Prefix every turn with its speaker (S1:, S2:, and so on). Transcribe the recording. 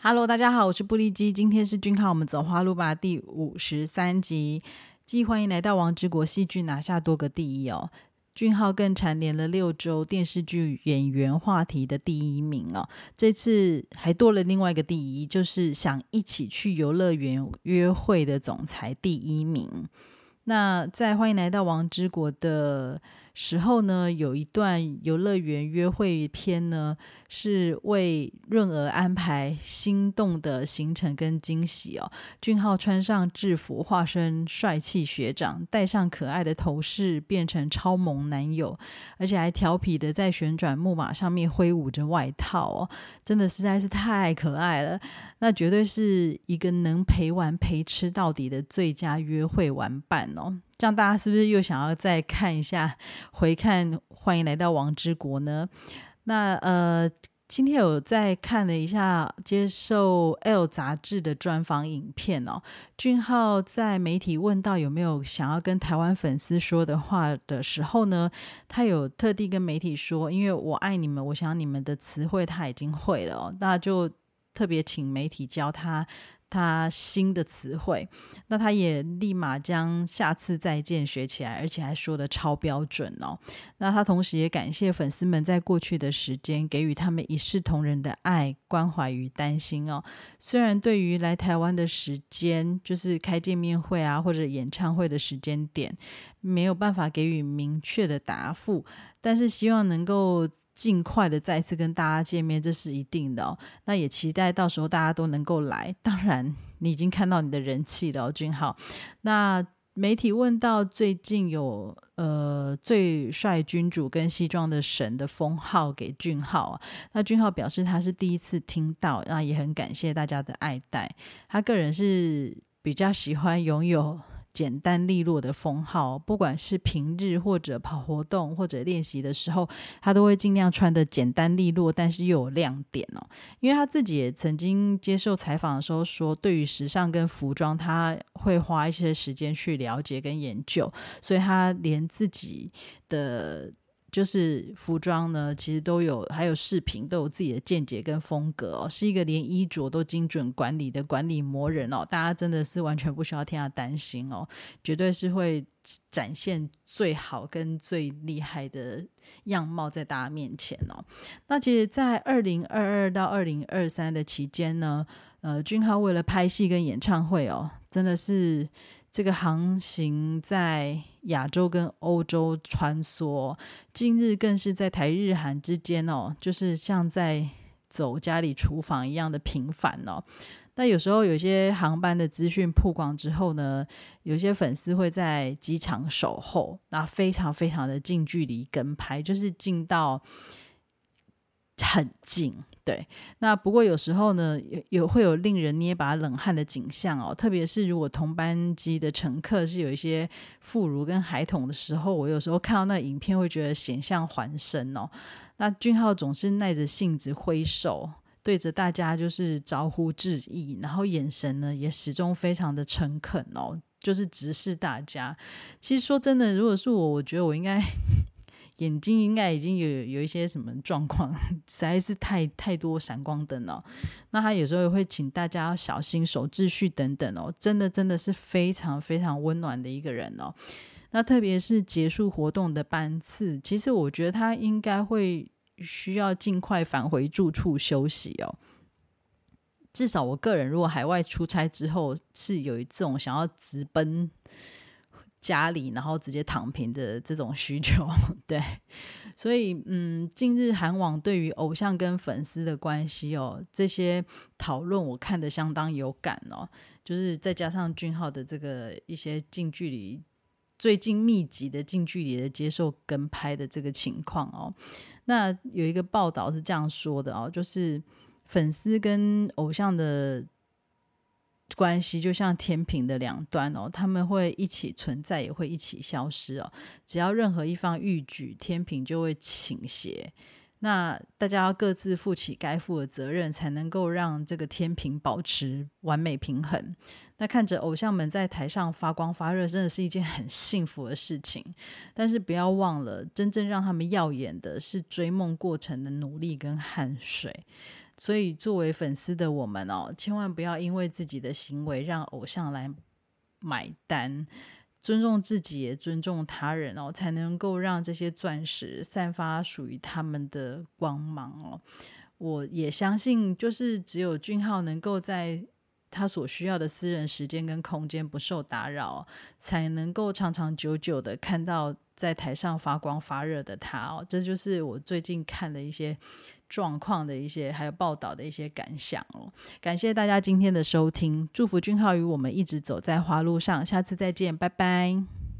S1: Hello，大家好，我是布利基，今天是君浩，我们走花路吧第五十三集，既欢迎来到王之国戏剧拿下多个第一哦。俊浩更蝉联了六周电视剧演员话题的第一名哦，这次还多了另外一个第一，就是想一起去游乐园约会的总裁第一名。那在欢迎来到王之国的。时候呢，有一段游乐园约会片呢，是为润儿安排心动的行程跟惊喜哦。俊浩穿上制服，化身帅气学长，戴上可爱的头饰，变成超萌男友，而且还调皮的在旋转木马上面挥舞着外套哦，真的实在是太可爱了。那绝对是一个能陪玩陪吃到底的最佳约会玩伴哦。这样大家是不是又想要再看一下 回看？欢迎来到王之国呢？那呃，今天有在看了一下接受《L》杂志的专访影片哦。俊浩在媒体问到有没有想要跟台湾粉丝说的话的时候呢，他有特地跟媒体说：“因为我爱你们，我想你们的词汇他已经会了。”那就特别请媒体教他。他新的词汇，那他也立马将下次再见学起来，而且还说的超标准哦。那他同时也感谢粉丝们在过去的时间给予他们一视同仁的爱、关怀与担心哦。虽然对于来台湾的时间，就是开见面会啊或者演唱会的时间点，没有办法给予明确的答复，但是希望能够。尽快的再次跟大家见面，这是一定的哦。那也期待到时候大家都能够来。当然，你已经看到你的人气了，俊浩。那媒体问到最近有呃最帅君主跟西装的神的封号给俊浩，那俊浩表示他是第一次听到，那也很感谢大家的爱戴。他个人是比较喜欢拥有。简单利落的封号，不管是平日或者跑活动或者练习的时候，他都会尽量穿的简单利落，但是又有亮点哦。因为他自己也曾经接受采访的时候说，对于时尚跟服装，他会花一些时间去了解跟研究，所以他连自己的。就是服装呢，其实都有，还有视频都有自己的见解跟风格哦，是一个连衣着都精准管理的管理魔人哦。大家真的是完全不需要替他担心哦，绝对是会展现最好跟最厉害的样貌在大家面前哦。那其实，在二零二二到二零二三的期间呢，呃，俊浩为了拍戏跟演唱会哦，真的是。这个航行在亚洲跟欧洲穿梭，近日更是在台日韩之间哦，就是像在走家里厨房一样的频繁哦。那有时候有些航班的资讯曝光之后呢，有些粉丝会在机场守候，那非常非常的近距离跟拍，就是近到很近。对，那不过有时候呢，有有会有令人捏把冷汗的景象哦，特别是如果同班机的乘客是有一些妇孺跟孩童的时候，我有时候看到那影片会觉得险象环生哦。那俊浩总是耐着性子挥手对着大家就是招呼致意，然后眼神呢也始终非常的诚恳哦，就是直视大家。其实说真的，如果是我，我觉得我应该。眼睛应该已经有有一些什么状况，实在是太太多闪光灯了。那他有时候也会请大家要小心守秩序等等哦，真的真的是非常非常温暖的一个人哦。那特别是结束活动的班次，其实我觉得他应该会需要尽快返回住处休息哦。至少我个人如果海外出差之后是有一种想要直奔。家里，然后直接躺平的这种需求，对，所以嗯，近日韩网对于偶像跟粉丝的关系哦，这些讨论我看的相当有感哦，就是再加上俊浩的这个一些近距离、最近密集的近距离的接受跟拍的这个情况哦，那有一个报道是这样说的哦，就是粉丝跟偶像的。关系就像天平的两端哦，他们会一起存在，也会一起消失哦。只要任何一方欲举，天平就会倾斜。那大家要各自负起该负的责任，才能够让这个天平保持完美平衡。那看着偶像们在台上发光发热，真的是一件很幸福的事情。但是不要忘了，真正让他们耀眼的是追梦过程的努力跟汗水。所以作为粉丝的我们哦，千万不要因为自己的行为让偶像来买单。尊重自己，也尊重他人哦，才能够让这些钻石散发属于他们的光芒哦。我也相信，就是只有俊浩能够在他所需要的私人时间跟空间不受打扰，才能够长长久久的看到在台上发光发热的他哦。这就是我最近看的一些。状况的一些，还有报道的一些感想哦。感谢大家今天的收听，祝福君浩与我们一直走在花路上，下次再见，拜拜。